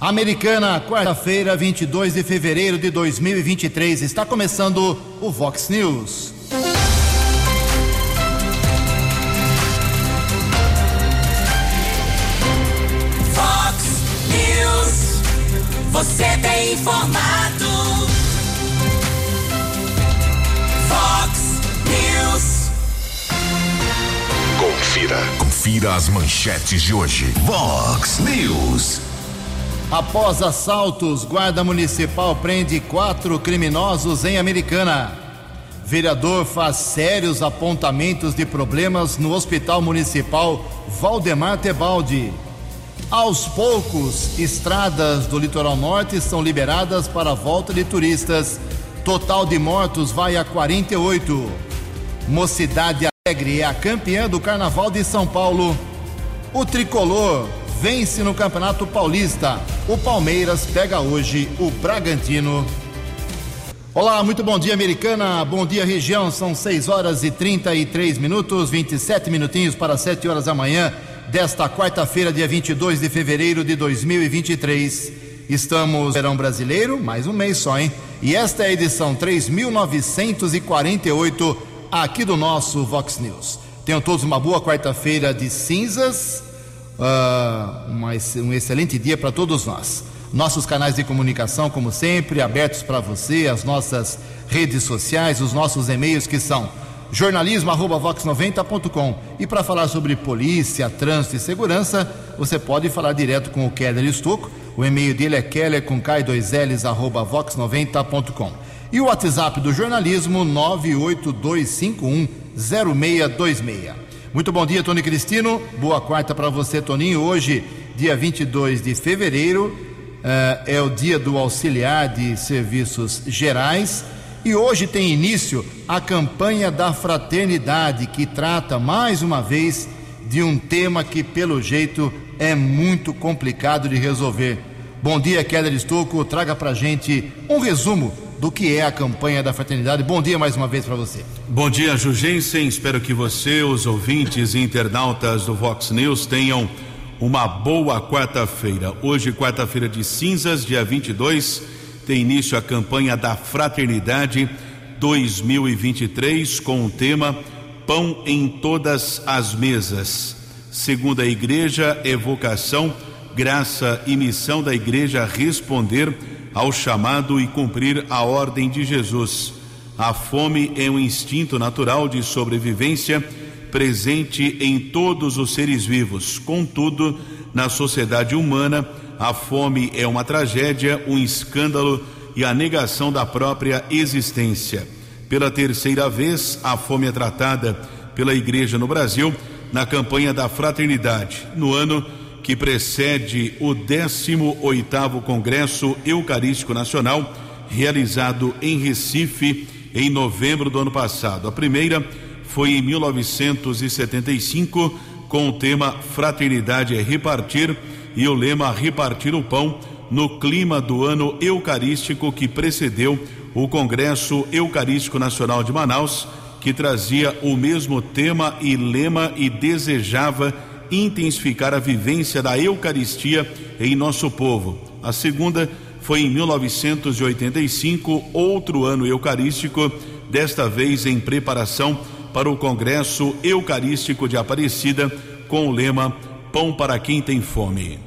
Americana, quarta-feira, 22 de fevereiro de 2023. Está começando o Vox News. Vox News. Você tem informado. Vox News. Confira. Confira as manchetes de hoje. Vox News. Após assaltos, Guarda Municipal prende quatro criminosos em Americana. Vereador faz sérios apontamentos de problemas no Hospital Municipal Valdemar Tebaldi. Aos poucos, estradas do litoral norte são liberadas para a volta de turistas. Total de mortos vai a 48. Mocidade Alegre é a campeã do Carnaval de São Paulo. O tricolor vence no Campeonato Paulista. O Palmeiras pega hoje o Bragantino. Olá, muito bom dia, Americana. Bom dia, região. São 6 horas e 33 minutos, 27 minutinhos para 7 horas da manhã desta quarta-feira, dia 22 de fevereiro de 2023. Estamos no verão brasileiro, mais um mês só, hein? E esta é a edição 3948 aqui do nosso Vox News. Tenham todos uma boa quarta-feira de cinzas uma, um excelente dia para todos nós. Nossos canais de comunicação, como sempre, abertos para você, as nossas redes sociais, os nossos e-mails que são jornalismo@vox90.com. E para falar sobre polícia, trânsito e segurança, você pode falar direto com o Keller Estocco. O e-mail dele é keller com k2ls arroba vox90.com. E o WhatsApp do jornalismo 982510626. Muito bom dia, Tony Cristino. Boa quarta para você, Toninho. Hoje, dia 22 de fevereiro, uh, é o dia do auxiliar de serviços gerais. E hoje tem início a campanha da fraternidade, que trata mais uma vez de um tema que, pelo jeito, é muito complicado de resolver. Bom dia, Keller Estocco. Traga para gente um resumo do que é a campanha da fraternidade. Bom dia mais uma vez para você. Bom dia, Jugensen. Espero que você, os ouvintes e internautas do Vox News tenham uma boa quarta-feira. Hoje, quarta-feira de cinzas, dia 22, tem início a campanha da Fraternidade 2023 com o tema Pão em todas as mesas. Segundo a igreja, evocação, graça e missão da igreja responder ao chamado e cumprir a ordem de Jesus. A fome é um instinto natural de sobrevivência presente em todos os seres vivos. Contudo, na sociedade humana, a fome é uma tragédia, um escândalo e a negação da própria existência. Pela terceira vez, a fome é tratada pela Igreja no Brasil na campanha da fraternidade. No ano que precede o 18º Congresso Eucarístico Nacional, realizado em Recife em novembro do ano passado. A primeira foi em 1975, com o tema Fraternidade é repartir e o lema Repartir o Pão, no clima do ano eucarístico que precedeu o Congresso Eucarístico Nacional de Manaus, que trazia o mesmo tema e lema e desejava intensificar a vivência da Eucaristia em nosso povo. A segunda foi em 1985, outro ano eucarístico, desta vez em preparação para o Congresso Eucarístico de Aparecida, com o lema Pão para quem tem fome.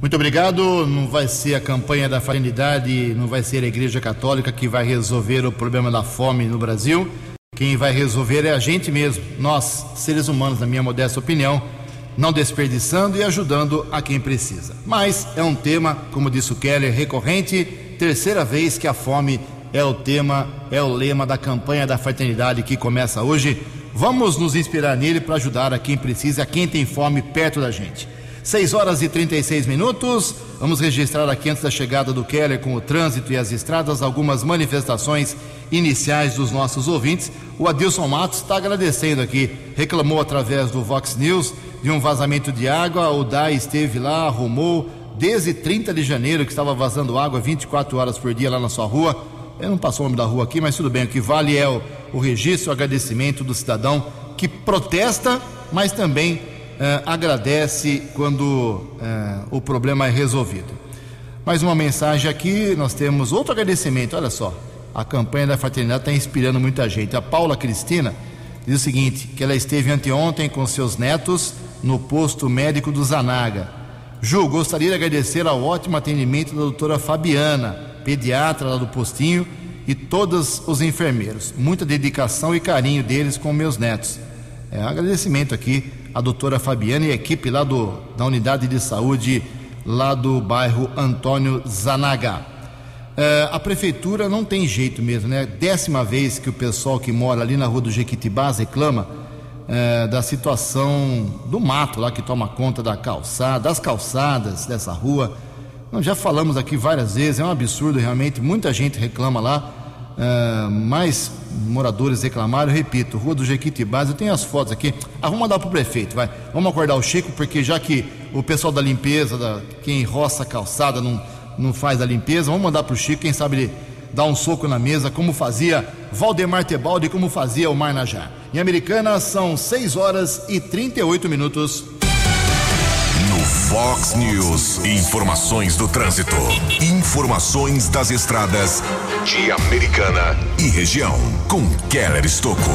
Muito obrigado. Não vai ser a campanha da fraternidade, não vai ser a Igreja Católica que vai resolver o problema da fome no Brasil. Quem vai resolver é a gente mesmo, nós, seres humanos, na minha modesta opinião não desperdiçando e ajudando a quem precisa. Mas é um tema, como disse o Keller, recorrente, terceira vez que a fome é o tema, é o lema da campanha da fraternidade que começa hoje. Vamos nos inspirar nele para ajudar a quem precisa, a quem tem fome perto da gente. 6 horas e 36 minutos. Vamos registrar aqui antes da chegada do Keller com o trânsito e as estradas algumas manifestações iniciais dos nossos ouvintes. O Adilson Matos está agradecendo aqui, reclamou através do Vox News de um vazamento de água. O DAI esteve lá, arrumou desde 30 de janeiro que estava vazando água 24 horas por dia lá na sua rua. Eu não passou o nome da rua aqui, mas tudo bem. O que vale é o, o registro, o agradecimento do cidadão que protesta, mas também eh, agradece quando eh, o problema é resolvido. Mais uma mensagem aqui, nós temos outro agradecimento, olha só. A campanha da fraternidade está inspirando muita gente. A Paula Cristina diz o seguinte: que ela esteve anteontem com seus netos no posto médico do Zanaga. Ju, gostaria de agradecer ao ótimo atendimento da doutora Fabiana, pediatra lá do postinho, e todos os enfermeiros. Muita dedicação e carinho deles com meus netos. É um agradecimento aqui à doutora Fabiana e a equipe lá do, da unidade de saúde lá do bairro Antônio Zanaga. É, a prefeitura não tem jeito mesmo, né? Décima vez que o pessoal que mora ali na rua do Jequitibás reclama é, da situação do mato lá que toma conta da calçada, das calçadas dessa rua. Nós já falamos aqui várias vezes, é um absurdo realmente, muita gente reclama lá, é, mais moradores reclamaram, eu repito, Rua do Jequitibás, eu tenho as fotos aqui, ah, vamos mandar para o prefeito, vai, vamos acordar o Chico, porque já que o pessoal da limpeza, da, quem roça a calçada não, não faz a limpeza, vamos mandar para o Chico, quem sabe ele dá um soco na mesa, como fazia Valdemar Tebaldi, como fazia o Marnajá. Em Americana são 6 horas e 38 minutos. No Fox News, informações do trânsito, informações das estradas de Americana e região, com Keller Estocco.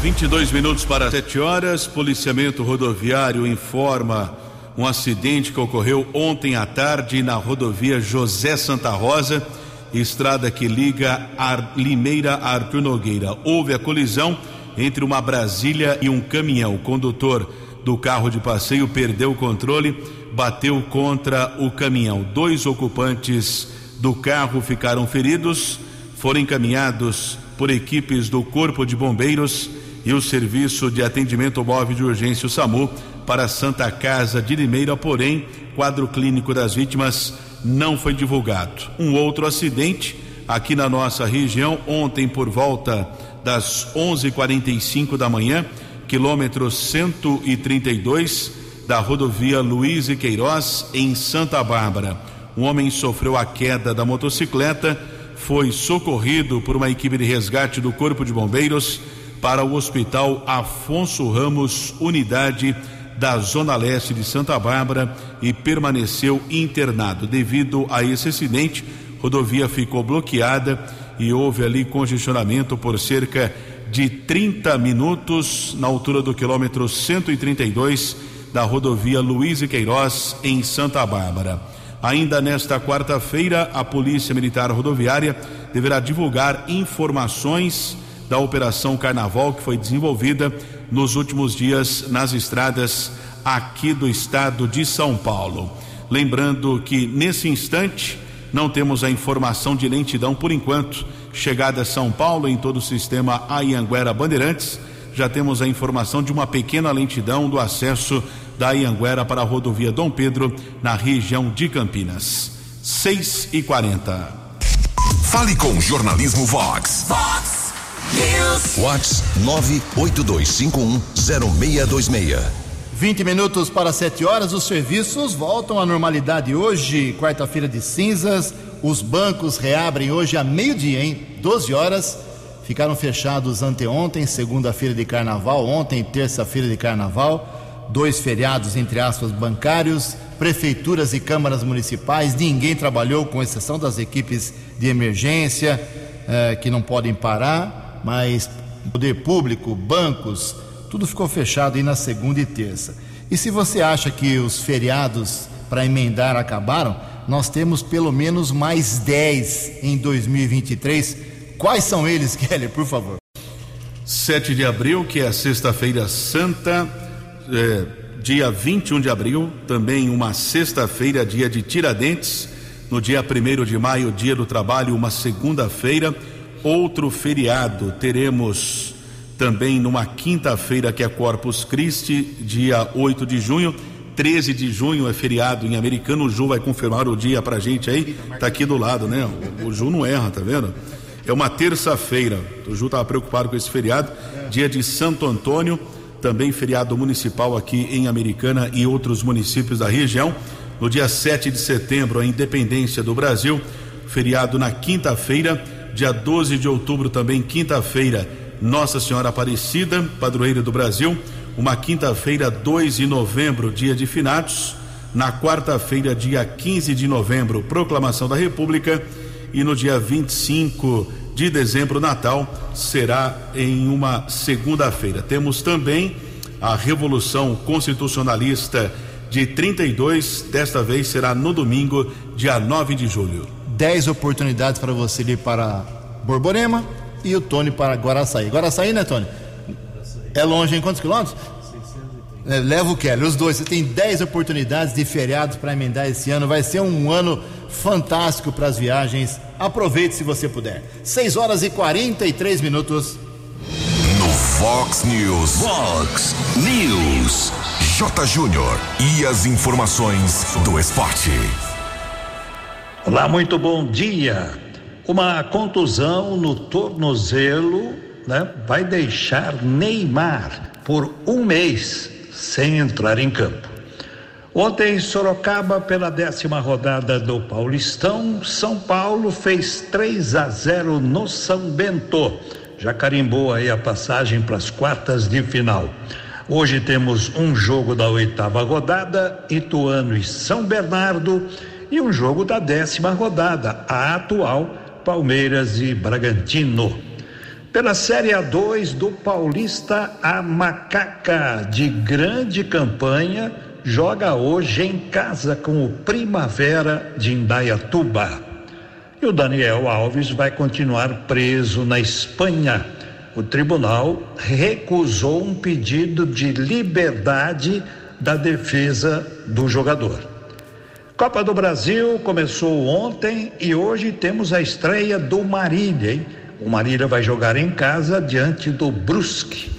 22 minutos para 7 horas. Policiamento rodoviário informa um acidente que ocorreu ontem à tarde na rodovia José Santa Rosa, estrada que liga Ar Limeira a Arthur Nogueira. Houve a colisão entre uma Brasília e um caminhão. O condutor do carro de passeio perdeu o controle, bateu contra o caminhão. Dois ocupantes do carro ficaram feridos, foram encaminhados por equipes do Corpo de Bombeiros e o Serviço de Atendimento Móvel de Urgência, o SAMU, para a Santa Casa de Limeira, porém, quadro clínico das vítimas não foi divulgado. Um outro acidente aqui na nossa região, ontem por volta das 11:45 da manhã, quilômetro 132 da rodovia Luiz e Queiroz, em Santa Bárbara. Um homem sofreu a queda da motocicleta, foi socorrido por uma equipe de resgate do Corpo de Bombeiros para o Hospital Afonso Ramos, unidade da Zona Leste de Santa Bárbara e permaneceu internado. Devido a esse acidente, rodovia ficou bloqueada e houve ali congestionamento por cerca de 30 minutos na altura do quilômetro 132 da rodovia Luiz e Queiroz, em Santa Bárbara. Ainda nesta quarta-feira, a Polícia Militar Rodoviária deverá divulgar informações da Operação Carnaval que foi desenvolvida nos últimos dias nas estradas aqui do estado de São Paulo. Lembrando que nesse instante não temos a informação de lentidão por enquanto. Chegada a São Paulo em todo o sistema Ayanguera Bandeirantes, já temos a informação de uma pequena lentidão do acesso da Ianguera para a rodovia Dom Pedro, na região de Campinas. 6 e 40 Fale com o Jornalismo Vox. Fox Vox 982510626. 20 minutos para 7 horas, os serviços voltam à normalidade hoje, quarta-feira de cinzas. Os bancos reabrem hoje a meio-dia, hein? 12 horas. Ficaram fechados anteontem, segunda-feira de carnaval, ontem, terça-feira de carnaval. Dois feriados, entre aspas, bancários, prefeituras e câmaras municipais. Ninguém trabalhou, com exceção das equipes de emergência, eh, que não podem parar, mas poder público, bancos, tudo ficou fechado aí na segunda e terça. E se você acha que os feriados para emendar acabaram, nós temos pelo menos mais 10 em 2023. Quais são eles, Kelly, por favor? 7 de abril, que é sexta-feira santa, é, dia 21 de abril, também uma sexta-feira, dia de Tiradentes. No dia 1 de maio, dia do trabalho, uma segunda-feira. Outro feriado teremos também numa quinta-feira, que é Corpus Christi, dia 8 de junho. 13 de junho é feriado em americano. O Ju vai confirmar o dia pra gente aí. Tá aqui do lado, né? O, o Ju não erra, tá vendo? É uma terça-feira. O Ju estava preocupado com esse feriado. Dia de Santo Antônio, também feriado municipal aqui em Americana e outros municípios da região. No dia 7 de setembro, a independência do Brasil. Feriado na quinta-feira. Dia 12 de outubro, também quinta-feira, Nossa Senhora Aparecida, padroeira do Brasil. Uma quinta-feira, 2 de novembro, dia de finados. Na quarta-feira, dia 15 de novembro, proclamação da República. E no dia 25 de dezembro, Natal, será em uma segunda-feira. Temos também a Revolução Constitucionalista de 32, desta vez será no domingo, dia 9 de julho. Dez oportunidades para você ir para Borborema e o Tony para Guaraçaí. Guaraçaí, né, Tony? É longe em quantos quilômetros? É, leva o Kelly, os dois. Você tem 10 oportunidades de feriados para emendar esse ano. Vai ser um ano fantástico para as viagens. Aproveite se você puder. 6 horas e 43 minutos. No Fox News. Fox News. J. Júnior. E as informações do esporte. Olá, muito bom dia. Uma contusão no tornozelo né, vai deixar Neymar por um mês sem entrar em campo. Ontem, em Sorocaba, pela décima rodada do Paulistão, São Paulo fez 3 a 0 no São Bento. Já carimbou aí a passagem para as quartas de final. Hoje temos um jogo da oitava rodada, Ituano e São Bernardo, e um jogo da décima rodada, a atual Palmeiras e Bragantino. Pela Série A2 do Paulista, a Macaca, de grande campanha, joga hoje em casa com o Primavera de Indaiatuba. E o Daniel Alves vai continuar preso na Espanha. O tribunal recusou um pedido de liberdade da defesa do jogador. Copa do Brasil começou ontem e hoje temos a estreia do Marília, hein? O Marília vai jogar em casa diante do Brusque.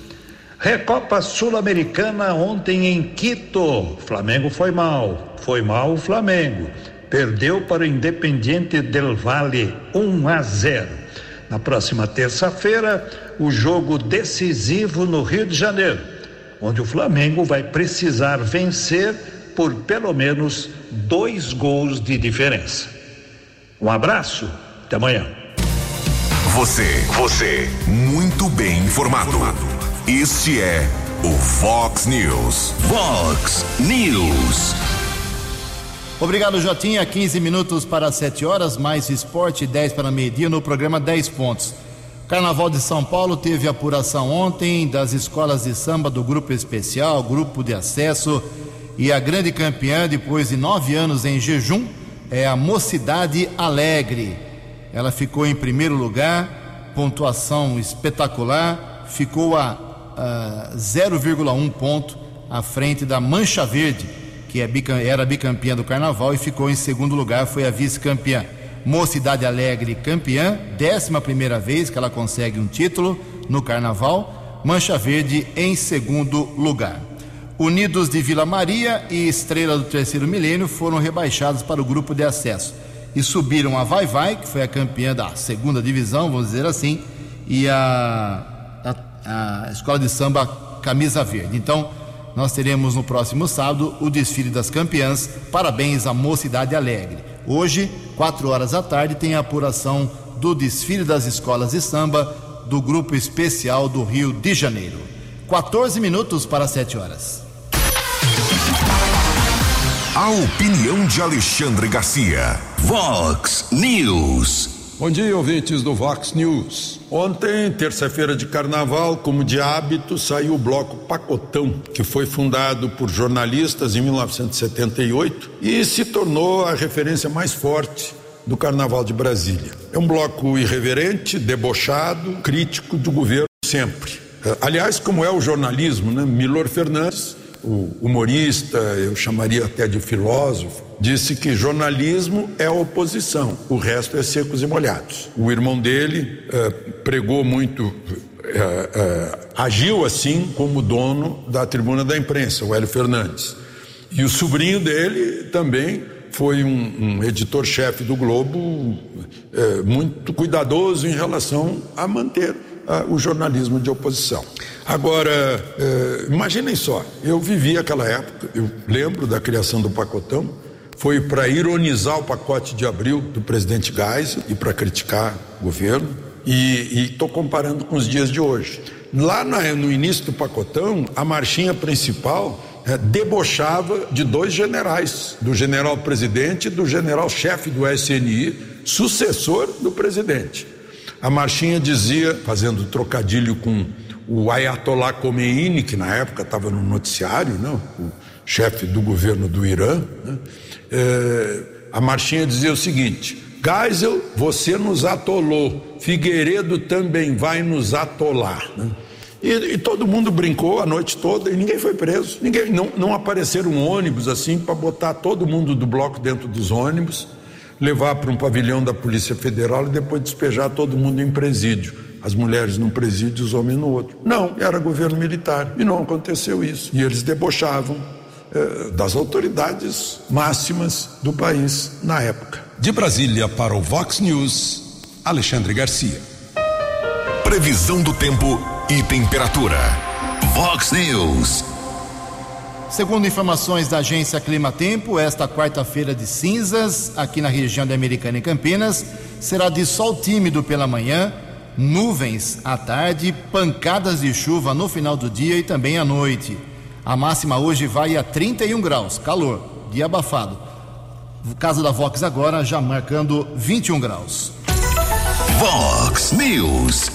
Recopa Sul-Americana ontem em Quito. Flamengo foi mal. Foi mal o Flamengo. Perdeu para o Independiente del Valle 1 a 0. Na próxima terça-feira, o jogo decisivo no Rio de Janeiro, onde o Flamengo vai precisar vencer por pelo menos dois gols de diferença. Um abraço, até amanhã. Você, você, muito bem informado. Este é o Fox News. Fox News. Obrigado, Jotinha. 15 minutos para 7 horas, mais esporte, 10 para meio-dia no programa 10 pontos. Carnaval de São Paulo teve apuração ontem das escolas de samba do grupo especial, grupo de acesso e a grande campeã, depois de nove anos em jejum, é a Mocidade Alegre ela ficou em primeiro lugar, pontuação espetacular, ficou a, a 0,1 ponto à frente da Mancha Verde, que é era bicampeã do carnaval, e ficou em segundo lugar, foi a vice-campeã. Mocidade Alegre campeã, décima primeira vez que ela consegue um título no carnaval, Mancha Verde em segundo lugar. Unidos de Vila Maria e Estrela do Terceiro Milênio foram rebaixados para o grupo de acesso e subiram a Vai Vai, que foi a campeã da segunda divisão, vamos dizer assim, e a, a, a Escola de Samba Camisa Verde. Então, nós teremos no próximo sábado o desfile das campeãs. Parabéns à Mocidade Alegre. Hoje, quatro horas da tarde, tem a apuração do desfile das escolas de samba do Grupo Especial do Rio de Janeiro. 14 minutos para 7 horas. A opinião de Alexandre Garcia. Vox News. Bom dia, ouvintes do Vox News. Ontem, terça-feira de carnaval, como de hábito, saiu o bloco Pacotão, que foi fundado por jornalistas em 1978 e se tornou a referência mais forte do Carnaval de Brasília. É um bloco irreverente, debochado, crítico do governo sempre. Aliás, como é o jornalismo, né? Milor Fernandes o humorista, eu chamaria até de filósofo, disse que jornalismo é oposição, o resto é secos e molhados. O irmão dele uh, pregou muito, uh, uh, agiu assim como dono da tribuna da imprensa, o Hélio Fernandes. E o sobrinho dele também foi um, um editor-chefe do Globo muito cuidadoso em relação a manter o jornalismo de oposição. Agora, é, imaginem só, eu vivi aquela época, eu lembro da criação do pacotão, foi para ironizar o pacote de abril do presidente Geisel e para criticar o governo, e estou comparando com os dias de hoje. Lá no início do pacotão, a marchinha principal é, debochava de dois generais, do general presidente e do general chefe do SNI, sucessor do presidente. A marchinha dizia, fazendo trocadilho com o Ayatollah Khomeini, que na época estava no noticiário, não, o chefe do governo do Irã, né? é, a marchinha dizia o seguinte: Geisel, você nos atolou, Figueiredo também vai nos atolar. Né? E, e, todo mundo brincou a noite toda e ninguém foi preso. Ninguém, não, não apareceram ônibus assim para botar todo mundo do bloco dentro dos ônibus, levar para um pavilhão da Polícia Federal e depois despejar todo mundo em presídio. As mulheres num presídio, os homens no outro. Não, era governo militar. E não aconteceu isso. E eles debochavam eh, das autoridades máximas do país na época. De Brasília para o Vox News, Alexandre Garcia. Previsão do tempo e temperatura. Vox News. Segundo informações da agência Clima Tempo, esta quarta-feira de cinzas, aqui na região de Americana e Campinas, será de sol tímido pela manhã, nuvens à tarde, pancadas de chuva no final do dia e também à noite. A máxima hoje vai a 31 graus, calor, dia abafado. Casa da Vox agora já marcando 21 graus. Vox News.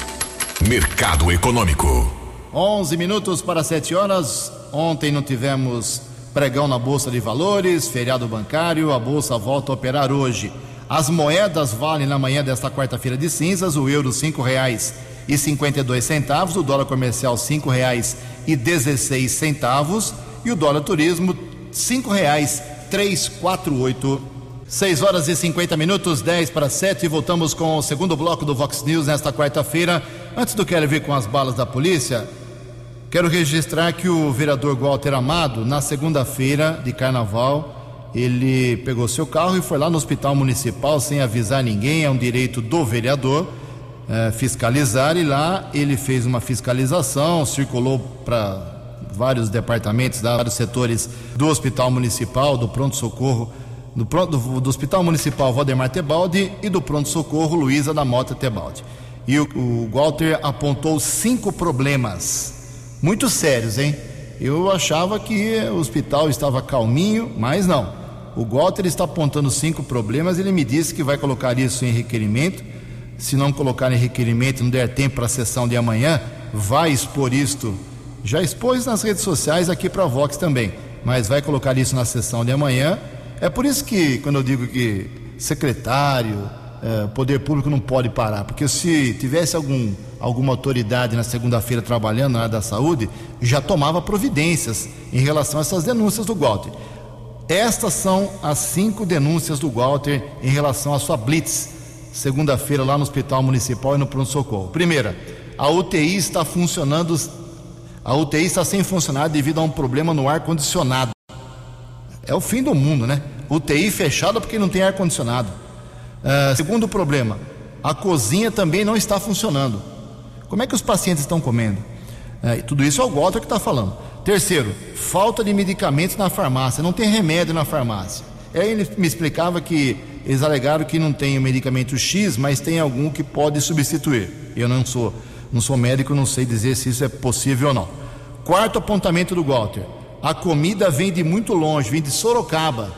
Mercado Econômico. 11 minutos para 7 horas. Ontem não tivemos pregão na Bolsa de Valores, feriado bancário, a Bolsa volta a operar hoje. As moedas valem na manhã desta quarta-feira de cinzas, o euro cinco reais e cinquenta e dois centavos, o dólar comercial cinco reais e dezesseis centavos e o dólar turismo cinco reais três quatro oito 6 horas e 50 minutos, 10 para 7, e voltamos com o segundo bloco do Vox News nesta quarta-feira. Antes do Quero Ver com as balas da polícia, quero registrar que o vereador Walter Amado, na segunda-feira de carnaval, ele pegou seu carro e foi lá no hospital municipal sem avisar ninguém, é um direito do vereador é, fiscalizar, e lá ele fez uma fiscalização, circulou para vários departamentos, vários setores do hospital municipal, do pronto-socorro do, do, do Hospital Municipal Valdemar Tebaldi e do Pronto Socorro Luísa da Mota Tebaldi. E o, o Walter apontou cinco problemas muito sérios, hein? Eu achava que o hospital estava calminho, mas não. O Walter está apontando cinco problemas. Ele me disse que vai colocar isso em requerimento. Se não colocar em requerimento, não der tempo para a sessão de amanhã, vai expor isto. Já expôs nas redes sociais aqui para a Vox também, mas vai colocar isso na sessão de amanhã é por isso que, quando eu digo que secretário, é, poder público não pode parar, porque se tivesse algum, alguma autoridade na segunda-feira trabalhando na área da saúde, já tomava providências em relação a essas denúncias do Walter. Estas são as cinco denúncias do Walter em relação à sua blitz, segunda-feira lá no Hospital Municipal e no pronto-socorro. Primeira, a UTI está funcionando, a UTI está sem funcionar devido a um problema no ar-condicionado. É o fim do mundo, né? UTI fechada porque não tem ar-condicionado. Uh, segundo problema, a cozinha também não está funcionando. Como é que os pacientes estão comendo? Uh, tudo isso é o Walter que está falando. Terceiro, falta de medicamentos na farmácia, não tem remédio na farmácia. Aí ele me explicava que eles alegaram que não tem o medicamento X, mas tem algum que pode substituir. Eu não sou, não sou médico, não sei dizer se isso é possível ou não. Quarto apontamento do Walter a comida vem de muito longe, vem de Sorocaba.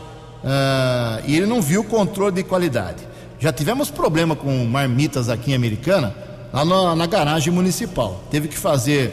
Uh, e ele não viu o controle de qualidade. Já tivemos problema com marmitas aqui em Americana, lá na, na garagem municipal. Teve que fazer,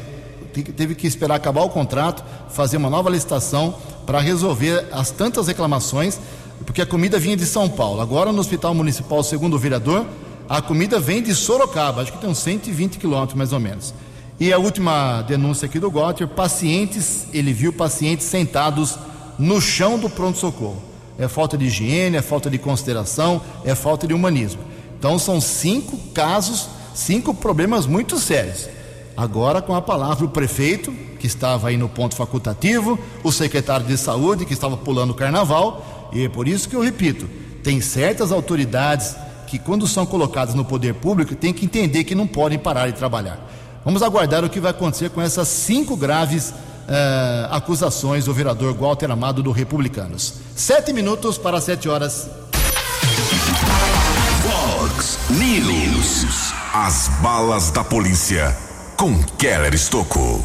teve que esperar acabar o contrato, fazer uma nova licitação para resolver as tantas reclamações, porque a comida vinha de São Paulo. Agora no Hospital Municipal, segundo o vereador, a comida vem de Sorocaba, acho que tem uns 120 quilômetros mais ou menos. E a última denúncia aqui do Gotter, pacientes, ele viu pacientes sentados no chão do pronto-socorro. É falta de higiene, é falta de consideração, é falta de humanismo. Então são cinco casos, cinco problemas muito sérios. Agora com a palavra o prefeito, que estava aí no ponto facultativo, o secretário de saúde, que estava pulando o carnaval, e é por isso que eu repito, tem certas autoridades que quando são colocadas no poder público, tem que entender que não podem parar de trabalhar. Vamos aguardar o que vai acontecer com essas cinco graves uh, acusações do vereador Walter Amado do Republicanos. Sete minutos para sete horas. Fox News. As balas da polícia com Keller Estocou.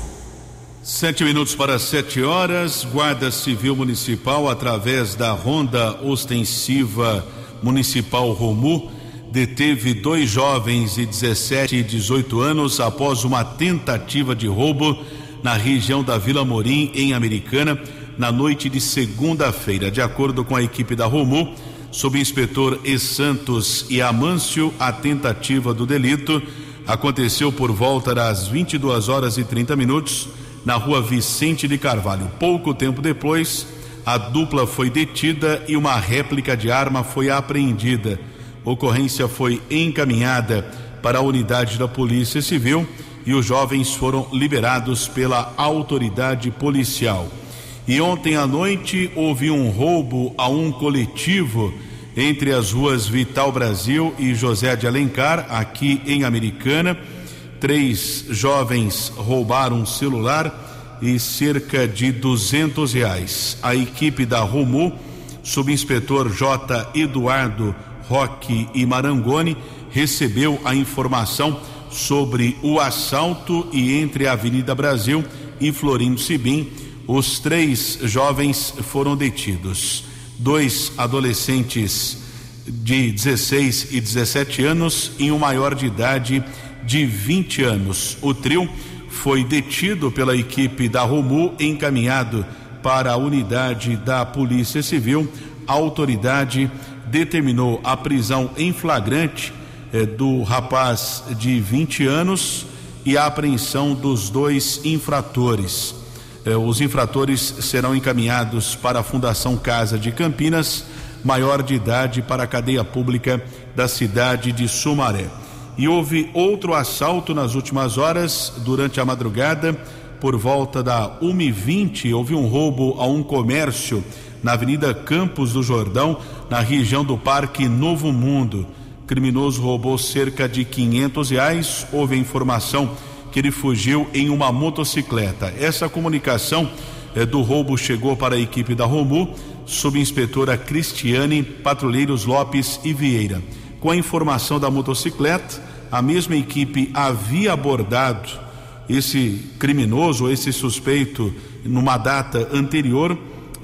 Sete minutos para sete horas, Guarda Civil Municipal, através da Ronda Ostensiva Municipal Romu, deteve dois jovens de 17 e 18 anos após uma tentativa de roubo na região da Vila Morim, em Americana, na noite de segunda-feira. De acordo com a equipe da Romu, subinspetor E. Santos e Amâncio, a tentativa do delito aconteceu por volta das 22 horas e 30 minutos na rua Vicente de Carvalho. Pouco tempo depois, a dupla foi detida e uma réplica de arma foi apreendida. Ocorrência foi encaminhada para a unidade da Polícia Civil e os jovens foram liberados pela autoridade policial. E ontem à noite houve um roubo a um coletivo entre as ruas Vital Brasil e José de Alencar, aqui em Americana Três jovens roubaram um celular e cerca de duzentos reais. A equipe da Romu, subinspetor J. Eduardo Roque e Marangoni, recebeu a informação sobre o assalto e entre a Avenida Brasil e Florindo Sibim, os três jovens foram detidos. Dois adolescentes de 16 e 17 anos e um maior de idade de 20 anos. O trio foi detido pela equipe da Romu, encaminhado para a unidade da Polícia Civil. A autoridade determinou a prisão em flagrante eh, do rapaz de 20 anos e a apreensão dos dois infratores. Eh, os infratores serão encaminhados para a Fundação Casa de Campinas, maior de idade para a cadeia pública da cidade de Sumaré. E houve outro assalto nas últimas horas, durante a madrugada, por volta da 1h20, houve um roubo a um comércio na Avenida Campos do Jordão, na região do Parque Novo Mundo. O criminoso roubou cerca de 500 reais. Houve informação que ele fugiu em uma motocicleta. Essa comunicação eh, do roubo chegou para a equipe da Romu, subinspetora Cristiane Patrulheiros Lopes e Vieira. Com a informação da motocicleta, a mesma equipe havia abordado esse criminoso, esse suspeito, numa data anterior.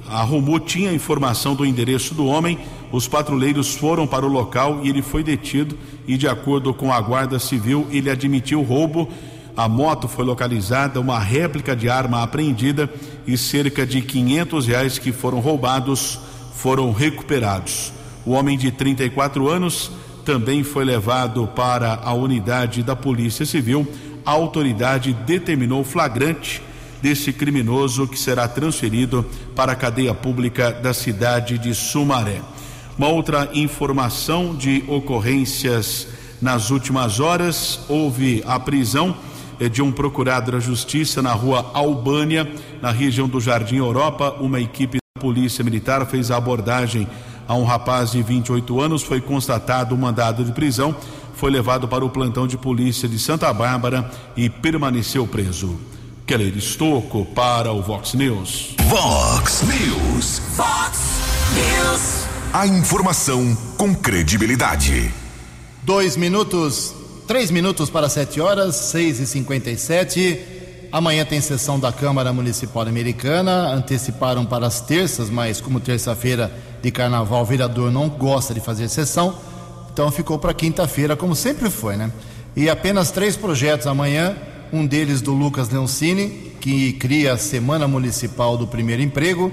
A Romu tinha informação do endereço do homem, os patrulheiros foram para o local e ele foi detido. E, de acordo com a Guarda Civil, ele admitiu o roubo. A moto foi localizada, uma réplica de arma apreendida e cerca de 500 reais que foram roubados foram recuperados. O homem de 34 anos também foi levado para a unidade da Polícia Civil. A autoridade determinou flagrante desse criminoso que será transferido para a cadeia pública da cidade de Sumaré. Uma outra informação de ocorrências nas últimas horas: houve a prisão de um procurado da Justiça na rua Albânia, na região do Jardim Europa. Uma equipe da Polícia Militar fez a abordagem a um rapaz de 28 anos foi constatado um mandado de prisão, foi levado para o plantão de polícia de Santa Bárbara e permaneceu preso. Keller Estocco para o Vox News. Vox News. Vox News. A informação com credibilidade. Dois minutos, três minutos para sete horas, seis e cinquenta e sete. Amanhã tem sessão da Câmara Municipal Americana. Anteciparam para as terças, mas como terça-feira de carnaval, o vereador não gosta de fazer sessão, então ficou para quinta-feira, como sempre foi, né? E apenas três projetos amanhã, um deles do Lucas Leoncini, que cria a Semana Municipal do Primeiro Emprego,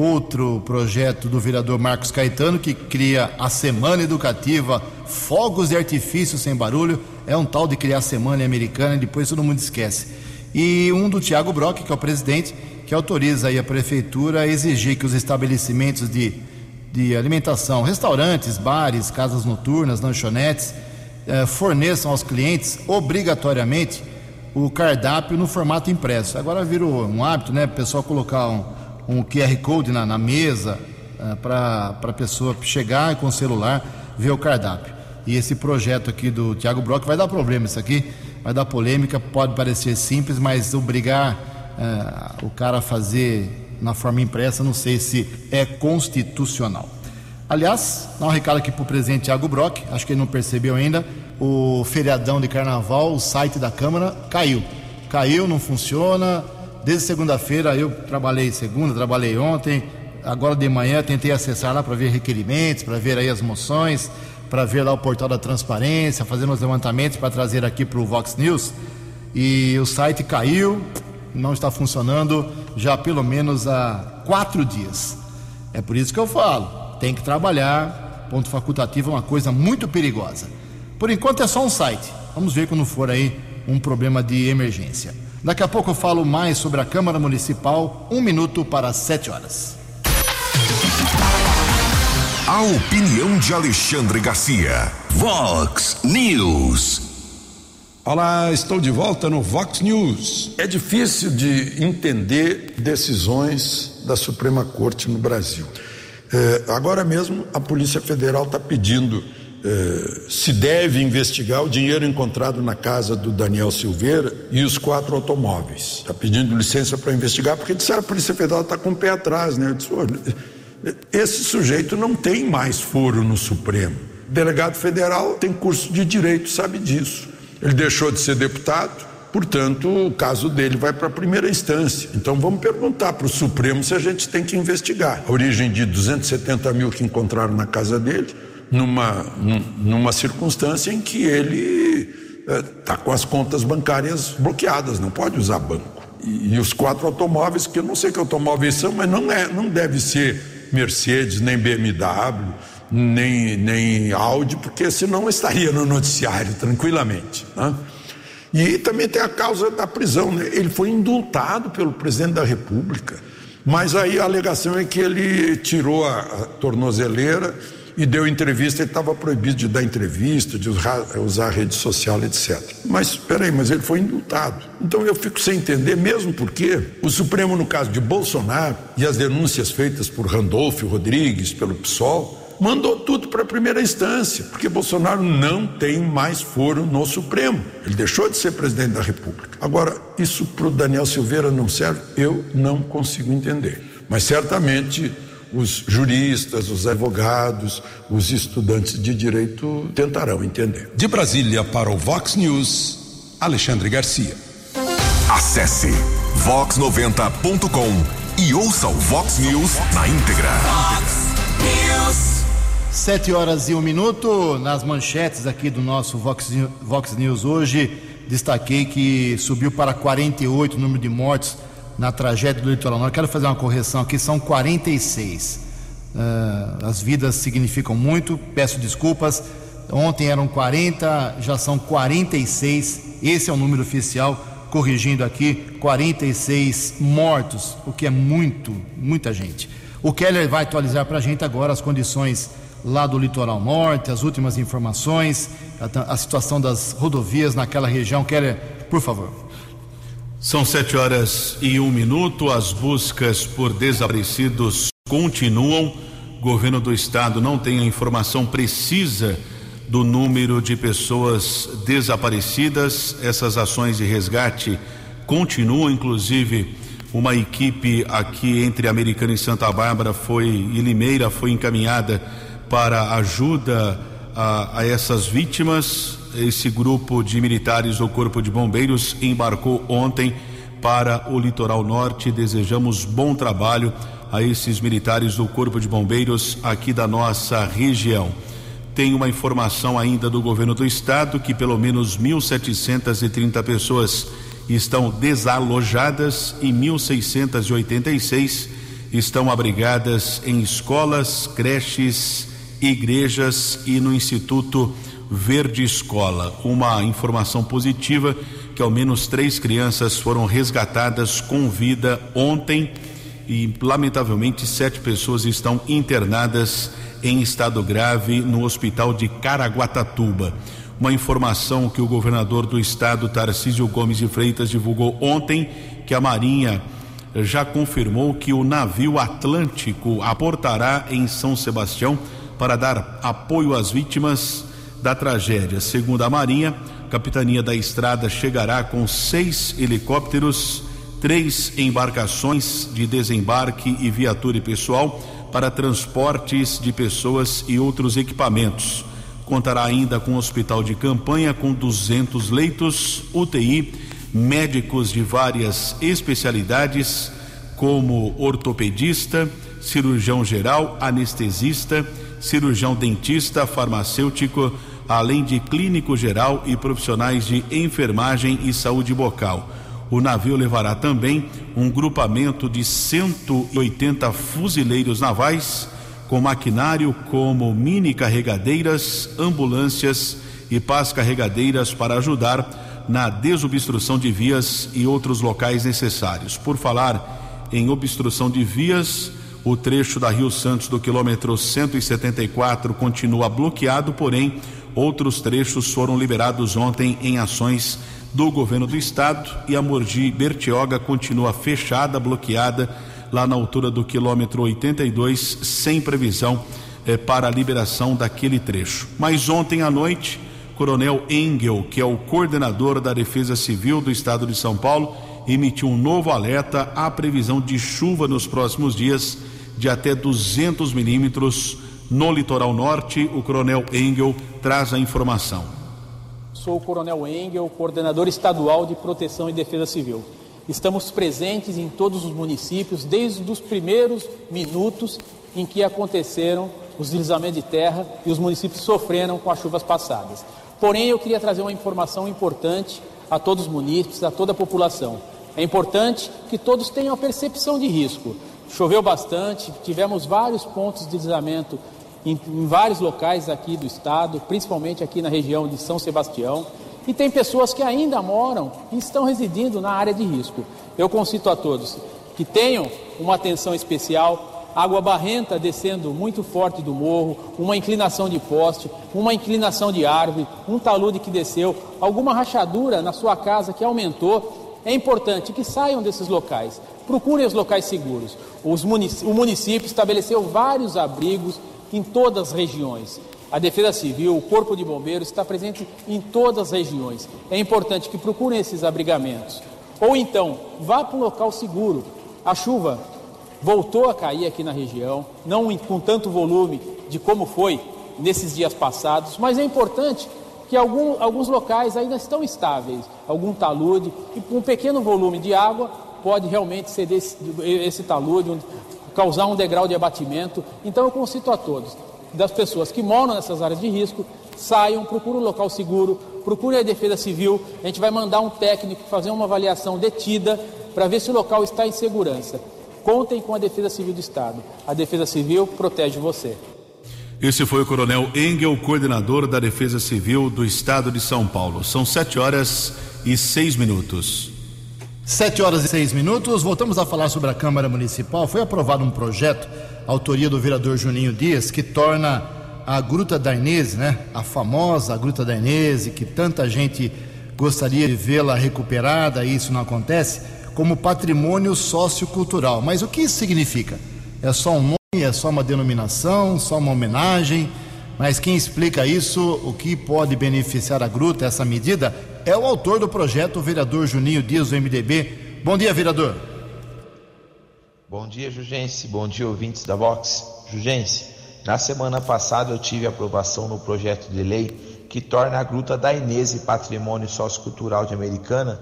outro projeto do vereador Marcos Caetano, que cria a Semana Educativa Fogos de Artifício Sem Barulho, é um tal de criar a Semana Americana, e depois todo mundo esquece. E um do Tiago Brock, que é o presidente, que autoriza aí a prefeitura a exigir que os estabelecimentos de de alimentação, restaurantes, bares, casas noturnas, lanchonetes, eh, forneçam aos clientes obrigatoriamente o cardápio no formato impresso. Agora virou um hábito, né? Pessoal colocar um, um QR Code na, na mesa eh, para a pessoa chegar com o celular ver o cardápio. E esse projeto aqui do Tiago Brock vai dar problema, isso aqui vai dar polêmica, pode parecer simples, mas obrigar eh, o cara a fazer na forma impressa, não sei se é constitucional. Aliás, dá um recado aqui para o presidente Tiago Brock, acho que ele não percebeu ainda, o feriadão de carnaval, o site da Câmara caiu. Caiu, não funciona, Desde segunda-feira eu trabalhei segunda, trabalhei ontem, agora de manhã tentei acessar lá para ver requerimentos, para ver aí as moções, para ver lá o portal da transparência, fazendo os levantamentos para trazer aqui para o Vox News. E o site caiu, não está funcionando já pelo menos há quatro dias. É por isso que eu falo, tem que trabalhar. Ponto facultativo é uma coisa muito perigosa. Por enquanto é só um site. Vamos ver quando for aí um problema de emergência. Daqui a pouco eu falo mais sobre a Câmara Municipal, um minuto para sete horas. A opinião de Alexandre Garcia. Vox News. Olá, estou de volta no Vox News. É difícil de entender decisões da Suprema Corte no Brasil. É, agora mesmo a Polícia Federal está pedindo eh, se deve investigar o dinheiro encontrado na casa do Daniel Silveira e os quatro automóveis. Está pedindo licença para investigar, porque disseram a Polícia Federal está com o pé atrás, né? Eu disse, esse sujeito não tem mais foro no Supremo. O delegado federal tem curso de direito, sabe disso. Ele deixou de ser deputado, portanto, o caso dele vai para a primeira instância. Então vamos perguntar para o Supremo se a gente tem que investigar. A origem de 270 mil que encontraram na casa dele numa, numa circunstância em que ele está é, com as contas bancárias bloqueadas, não pode usar banco. E, e, os quatro automóveis, que eu não sei que automóveis são, mas não, é, não deve ser Mercedes, nem BMW, nem, nem Audi, porque senão estaria no noticiário tranquilamente. Né? E também tem a causa da prisão. Né? Ele foi indultado pelo presidente da República, mas aí a alegação é que ele tirou a, a tornozeleira e deu entrevista, ele estava proibido de dar entrevista, de usar, usar rede social, etc. Mas, espera aí, mas ele foi indultado. Então eu fico sem entender, mesmo porque o Supremo, no caso de Bolsonaro, e as denúncias feitas por Randolfo Rodrigues, pelo PSOL, mandou tudo para a primeira instância, porque Bolsonaro não tem mais foro no Supremo. Ele deixou de ser presidente da República. Agora, isso para o Daniel Silveira não serve? Eu não consigo entender. Mas certamente os juristas, os advogados, os estudantes de direito tentarão entender. De Brasília para o Vox News, Alexandre Garcia. Acesse vox90.com e ouça o Vox News na íntegra. Vox News. Sete horas e um minuto. Nas manchetes aqui do nosso Vox, Vox News hoje, destaquei que subiu para 48 o número de mortes na tragédia do litoral norte. Quero fazer uma correção aqui, são 46. Uh, ah, as vidas significam muito, peço desculpas. Ontem eram 40, já são 46. Esse é o número oficial, corrigindo aqui, 46 mortos, o que é muito, muita gente. O Keller vai atualizar para a gente agora as condições lá do litoral norte, as últimas informações, a, a situação das rodovias naquela região. Keller, por favor. São sete horas e um minuto. As buscas por desaparecidos continuam. O governo do estado não tem a informação precisa do número de pessoas desaparecidas. Essas ações de resgate continuam, inclusive uma equipe aqui entre Americana e Santa Bárbara foi e Limeira foi encaminhada para ajuda a, a essas vítimas esse grupo de militares do Corpo de Bombeiros embarcou ontem para o litoral norte. Desejamos bom trabalho a esses militares do Corpo de Bombeiros aqui da nossa região. Tem uma informação ainda do governo do estado que pelo menos 1.730 pessoas estão desalojadas e 1.686 estão abrigadas em escolas, creches, igrejas e no Instituto Verde Escola. Uma informação positiva que ao menos três crianças foram resgatadas com vida ontem e lamentavelmente sete pessoas estão internadas em estado grave no hospital de Caraguatatuba. Uma informação que o governador do estado, Tarcísio Gomes de Freitas, divulgou ontem que a Marinha já confirmou que o navio Atlântico aportará em São Sebastião para dar apoio às vítimas da tragédia. Segundo a Marinha, a Capitania da Estrada chegará com seis helicópteros, três embarcações de desembarque e viatura e pessoal para transportes de pessoas e outros equipamentos. Contará ainda com um hospital de campanha com 200 leitos, UTI médicos de várias especialidades, como ortopedista, cirurgião geral, anestesista, cirurgião dentista, farmacêutico, além de clínico geral e profissionais de enfermagem e saúde bucal. O navio levará também um grupamento de 180 fuzileiros navais, com maquinário como mini carregadeiras, ambulâncias e pás carregadeiras para ajudar na desobstrução de vias e outros locais necessários. Por falar em obstrução de vias, o trecho da Rio Santos do quilômetro 174 continua bloqueado, porém, outros trechos foram liberados ontem em ações do governo do estado e a Morgi Bertioga continua fechada, bloqueada lá na altura do quilômetro 82, sem previsão eh, para a liberação daquele trecho. Mas ontem à noite, Coronel Engel, que é o coordenador da Defesa Civil do estado de São Paulo, emitiu um novo alerta à previsão de chuva nos próximos dias de até 200 milímetros no litoral norte. O coronel Engel traz a informação. Sou o coronel Engel, coordenador estadual de proteção e defesa civil. Estamos presentes em todos os municípios desde os primeiros minutos em que aconteceram os deslizamentos de terra e os municípios sofreram com as chuvas passadas. Porém, eu queria trazer uma informação importante a todos os munícipes, a toda a população. É importante que todos tenham a percepção de risco. Choveu bastante, tivemos vários pontos de deslizamento em, em, vários locais aqui do estado, principalmente aqui na região de São Sebastião. E tem pessoas que ainda moram e estão residindo na área de risco. Eu concito a todos que tenham uma atenção especial, água barrenta descendo muito forte do morro, uma inclinação de poste, uma inclinação de árvore, um talude que desceu, alguma rachadura na sua casa que aumentou é importante que saiam desses locais, procurem os locais seguros. Munic o município estabeleceu vários abrigos em todas as regiões. A Defesa Civil, o Corpo de Bombeiros está presente em todas as regiões. É importante que procurem esses abrigamentos. Ou então, vá para um local seguro. A chuva voltou a cair aqui na região, não com tanto volume de como foi nesses dias passados, mas é importante que algum, alguns locais ainda estão estáveis, algum talude, e com um pequeno volume de água pode realmente ser esse, esse talude, causar um degrau de abatimento. Então eu concito a todos, das pessoas que moram nessas áreas de risco, saiam, procurem um local seguro, procurem a defesa civil, a gente vai mandar um técnico fazer uma avaliação detida para ver se o local está em segurança. Contem com a Defesa Civil do Estado. A Defesa Civil protege você. Esse foi o Coronel Engel, coordenador da Defesa Civil do Estado de São Paulo. São sete horas e seis minutos. Sete horas e seis minutos. Voltamos a falar sobre a Câmara Municipal. Foi aprovado um projeto, autoria do vereador Juninho Dias, que torna a Gruta da Inês, né? A famosa Gruta da Inês, que tanta gente gostaria de vê-la recuperada, e isso não acontece, como patrimônio sociocultural. Mas o que isso significa? É só um é só uma denominação, só uma homenagem, mas quem explica isso, o que pode beneficiar a gruta, essa medida, é o autor do projeto, o vereador Juninho Dias, do MDB. Bom dia, vereador. Bom dia, Jugense. Bom dia, ouvintes da Vox. Jugense, na semana passada eu tive aprovação no projeto de lei que torna a Gruta da Inês patrimônio sociocultural de Americana.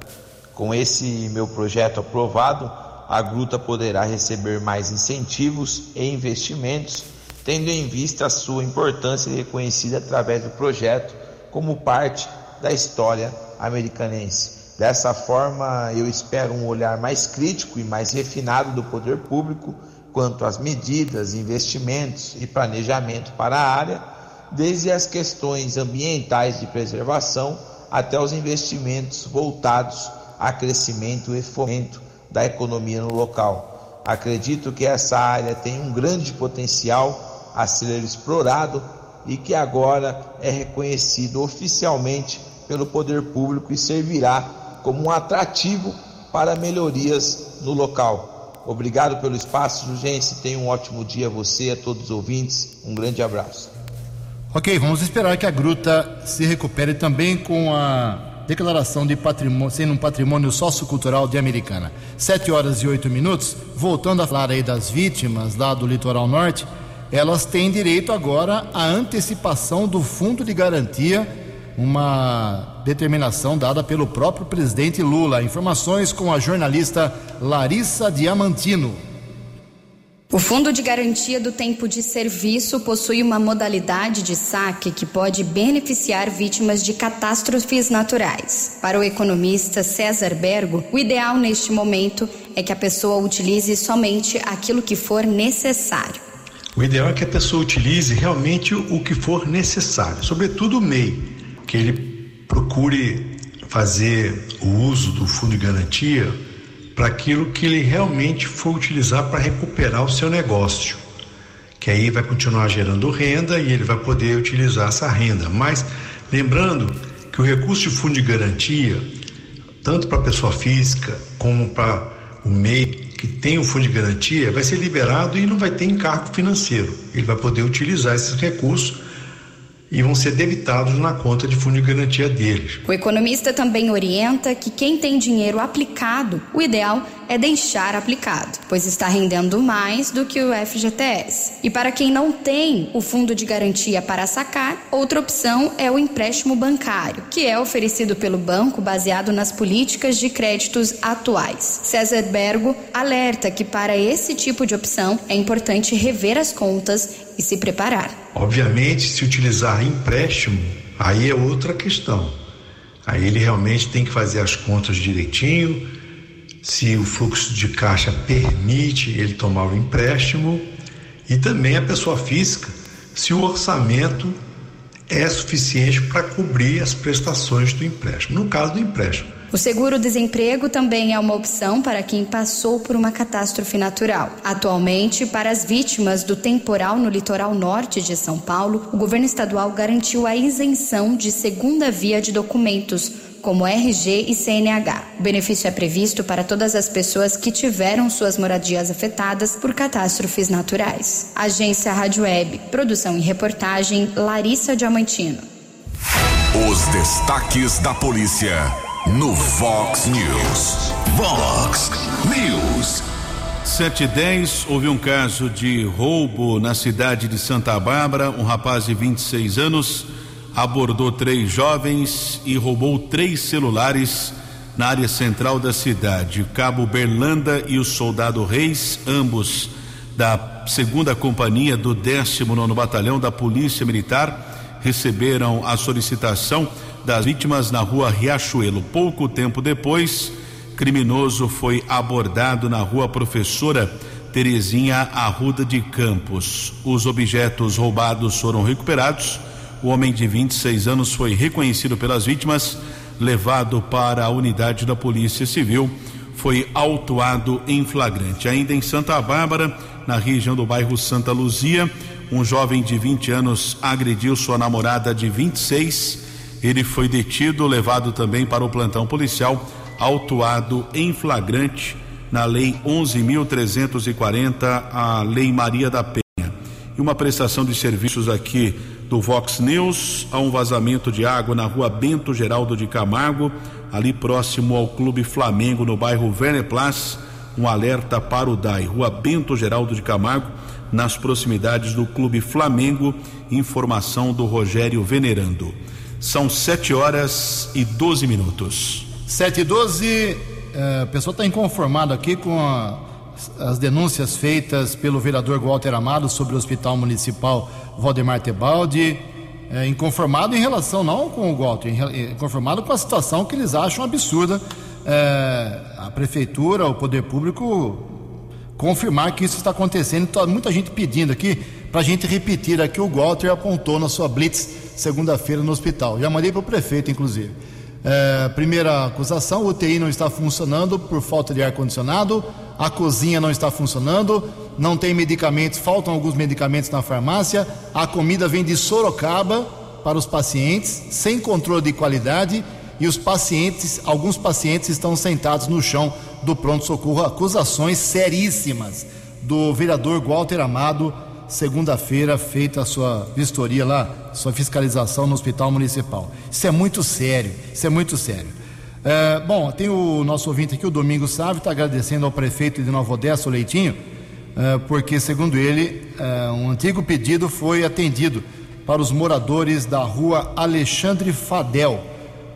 Com esse meu projeto aprovado, a gruta poderá receber mais incentivos e investimentos, tendo em vista a sua importância reconhecida através do projeto como parte da história americanense. Dessa forma, eu espero um olhar mais crítico e mais refinado do poder público quanto às medidas, investimentos e planejamento para a área, desde as questões ambientais de preservação até os investimentos voltados a crescimento e fomento da economia no local. Acredito que essa área tem um grande potencial a ser explorado e que agora é reconhecido oficialmente pelo poder público e servirá como um atrativo para melhorias no local. Obrigado pelo espaço, Jurgense. Tenha um ótimo dia a você, a todos os ouvintes. Um grande abraço. Ok, vamos esperar que a gruta se recupere também com a declaração de patrimônio, sendo um patrimônio sociocultural de Americana. Sete horas e oito minutos, voltando a falar aí das vítimas lá do litoral norte, elas têm direito agora à antecipação do fundo de garantia uma determinação dada pelo próprio presidente Lula. Informações com a jornalista Larissa Diamantino. O Fundo de Garantia do Tempo de Serviço possui uma modalidade de saque que pode beneficiar vítimas de catástrofes naturais. Para o economista César Bergo, o ideal neste momento é que a pessoa utilize somente aquilo que for necessário. O ideal é que a pessoa utilize realmente o que for necessário, sobretudo o MEI, que ele procure fazer o uso do fundo de garantia para aquilo que ele realmente for utilizar para recuperar o seu negócio. Que aí vai continuar gerando renda e ele vai poder utilizar essa renda. Mas lembrando que o recurso de fundo de garantia, tanto para a pessoa física como para o MEI que tem o fundo de garantia, vai ser liberado e não vai ter encargo financeiro. Ele vai poder utilizar esses recursos e vão ser debitados na conta de fundo de garantia deles. O economista também orienta que quem tem dinheiro aplicado, o ideal é deixar aplicado, pois está rendendo mais do que o FGTS. E para quem não tem o fundo de garantia para sacar, outra opção é o empréstimo bancário, que é oferecido pelo banco baseado nas políticas de créditos atuais. César Bergo alerta que para esse tipo de opção é importante rever as contas e se preparar. Obviamente, se utilizar empréstimo, aí é outra questão. Aí ele realmente tem que fazer as contas direitinho, se o fluxo de caixa permite ele tomar o empréstimo e também a pessoa física, se o orçamento é suficiente para cobrir as prestações do empréstimo. No caso do empréstimo, o seguro-desemprego também é uma opção para quem passou por uma catástrofe natural. Atualmente, para as vítimas do temporal no litoral norte de São Paulo, o governo estadual garantiu a isenção de segunda via de documentos como RG e CNH. O benefício é previsto para todas as pessoas que tiveram suas moradias afetadas por catástrofes naturais. Agência Rádio Web, produção e reportagem Larissa Diamantino. Os destaques da polícia no Fox News. Fox News. 710 houve um caso de roubo na cidade de Santa Bárbara. Um rapaz de 26 anos abordou três jovens e roubou três celulares na área central da cidade. O cabo Berlanda e o soldado Reis, ambos da segunda companhia do 19 Batalhão da Polícia Militar, receberam a solicitação das vítimas na rua Riachuelo. Pouco tempo depois, criminoso foi abordado na rua Professora Terezinha Arruda de Campos. Os objetos roubados foram recuperados o homem de 26 anos foi reconhecido pelas vítimas, levado para a unidade da Polícia Civil, foi autuado em flagrante. Ainda em Santa Bárbara, na região do bairro Santa Luzia, um jovem de 20 anos agrediu sua namorada de 26. Ele foi detido, levado também para o plantão policial, autuado em flagrante na Lei 11.340, a Lei Maria da Penha. E uma prestação de serviços aqui do Vox News, há um vazamento de água na rua Bento Geraldo de Camargo, ali próximo ao Clube Flamengo, no bairro Verneplas. Um alerta para o DAI, rua Bento Geraldo de Camargo, nas proximidades do Clube Flamengo. Informação do Rogério Venerando. São 7 horas e 12 minutos. 7 e 12, é, a pessoa está inconformada aqui com a, as denúncias feitas pelo vereador Walter Amado sobre o Hospital Municipal Valdemar Tebaldi, é, inconformado em relação, não com o Walter, inconformado com a situação que eles acham absurda. É, a prefeitura, o poder público confirmar que isso está acontecendo. Tá muita gente pedindo aqui para a gente repetir aqui o Walter apontou na sua blitz segunda-feira no hospital. Já mandei para o prefeito, inclusive. É, primeira acusação: o UTI não está funcionando por falta de ar-condicionado, a cozinha não está funcionando, não tem medicamentos, faltam alguns medicamentos na farmácia, a comida vem de Sorocaba para os pacientes, sem controle de qualidade, e os pacientes, alguns pacientes estão sentados no chão do pronto-socorro. Acusações seríssimas do vereador Walter Amado, segunda-feira, feita a sua vistoria lá, sua fiscalização no Hospital Municipal. Isso é muito sério, isso é muito sério. É, bom, tem o nosso ouvinte aqui, o Domingos Sávio, está agradecendo ao prefeito de Nova Odessa, o Leitinho, é, porque, segundo ele, é, um antigo pedido foi atendido para os moradores da rua Alexandre Fadel.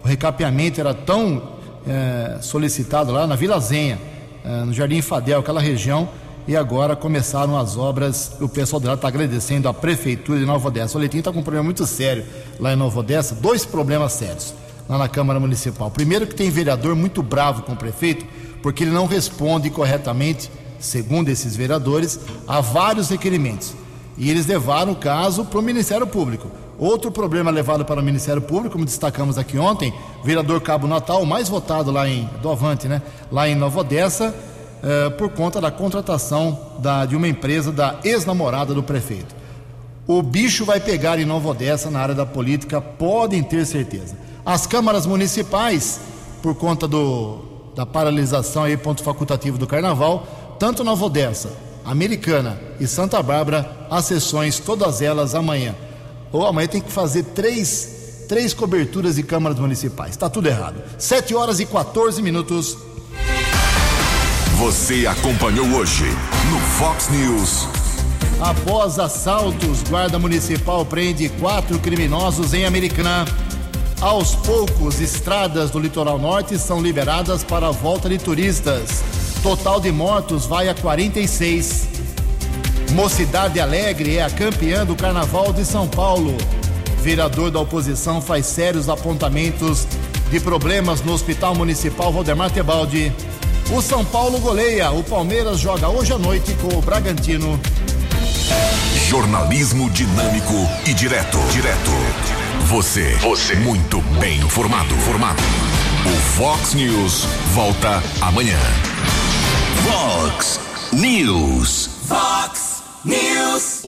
O recapeamento era tão é, solicitado lá na Vila Zenha, é, no Jardim Fadel, aquela região, e agora começaram as obras. O pessoal dela está agradecendo a Prefeitura de Nova Odessa. O Leitinho está com um problema muito sério lá em Nova Odessa, dois problemas sérios lá na Câmara Municipal. Primeiro, que tem vereador muito bravo com o prefeito, porque ele não responde corretamente, segundo esses vereadores, a vários requerimentos. E eles levaram o caso para o Ministério Público. Outro problema levado para o Ministério Público, como destacamos aqui ontem, vereador Cabo Natal, mais votado lá em do Avante, né? Lá em Nova Odessa, eh, por conta da contratação da, de uma empresa da ex-namorada do prefeito. O bicho vai pegar em Nova Odessa na área da política, podem ter certeza. As câmaras municipais, por conta do, da paralisação aí, ponto facultativo do carnaval, tanto Nova Odessa, Americana e Santa Bárbara, as sessões, todas elas amanhã. Ou amanhã tem que fazer três, três coberturas de câmaras municipais. Está tudo errado. 7 horas e 14 minutos. Você acompanhou hoje no Fox News. Após assaltos, Guarda Municipal prende quatro criminosos em Americana. Aos poucos, estradas do litoral norte são liberadas para a volta de turistas. Total de mortos vai a 46. Mocidade Alegre é a campeã do Carnaval de São Paulo. Vereador da oposição faz sérios apontamentos de problemas no Hospital Municipal Valdemar Tebaldi. O São Paulo goleia. O Palmeiras joga hoje à noite com o Bragantino. Jornalismo dinâmico e direto. Direto. Você. Você. Muito bem informado. Formado. O Fox News volta amanhã. Fox News. Fox News.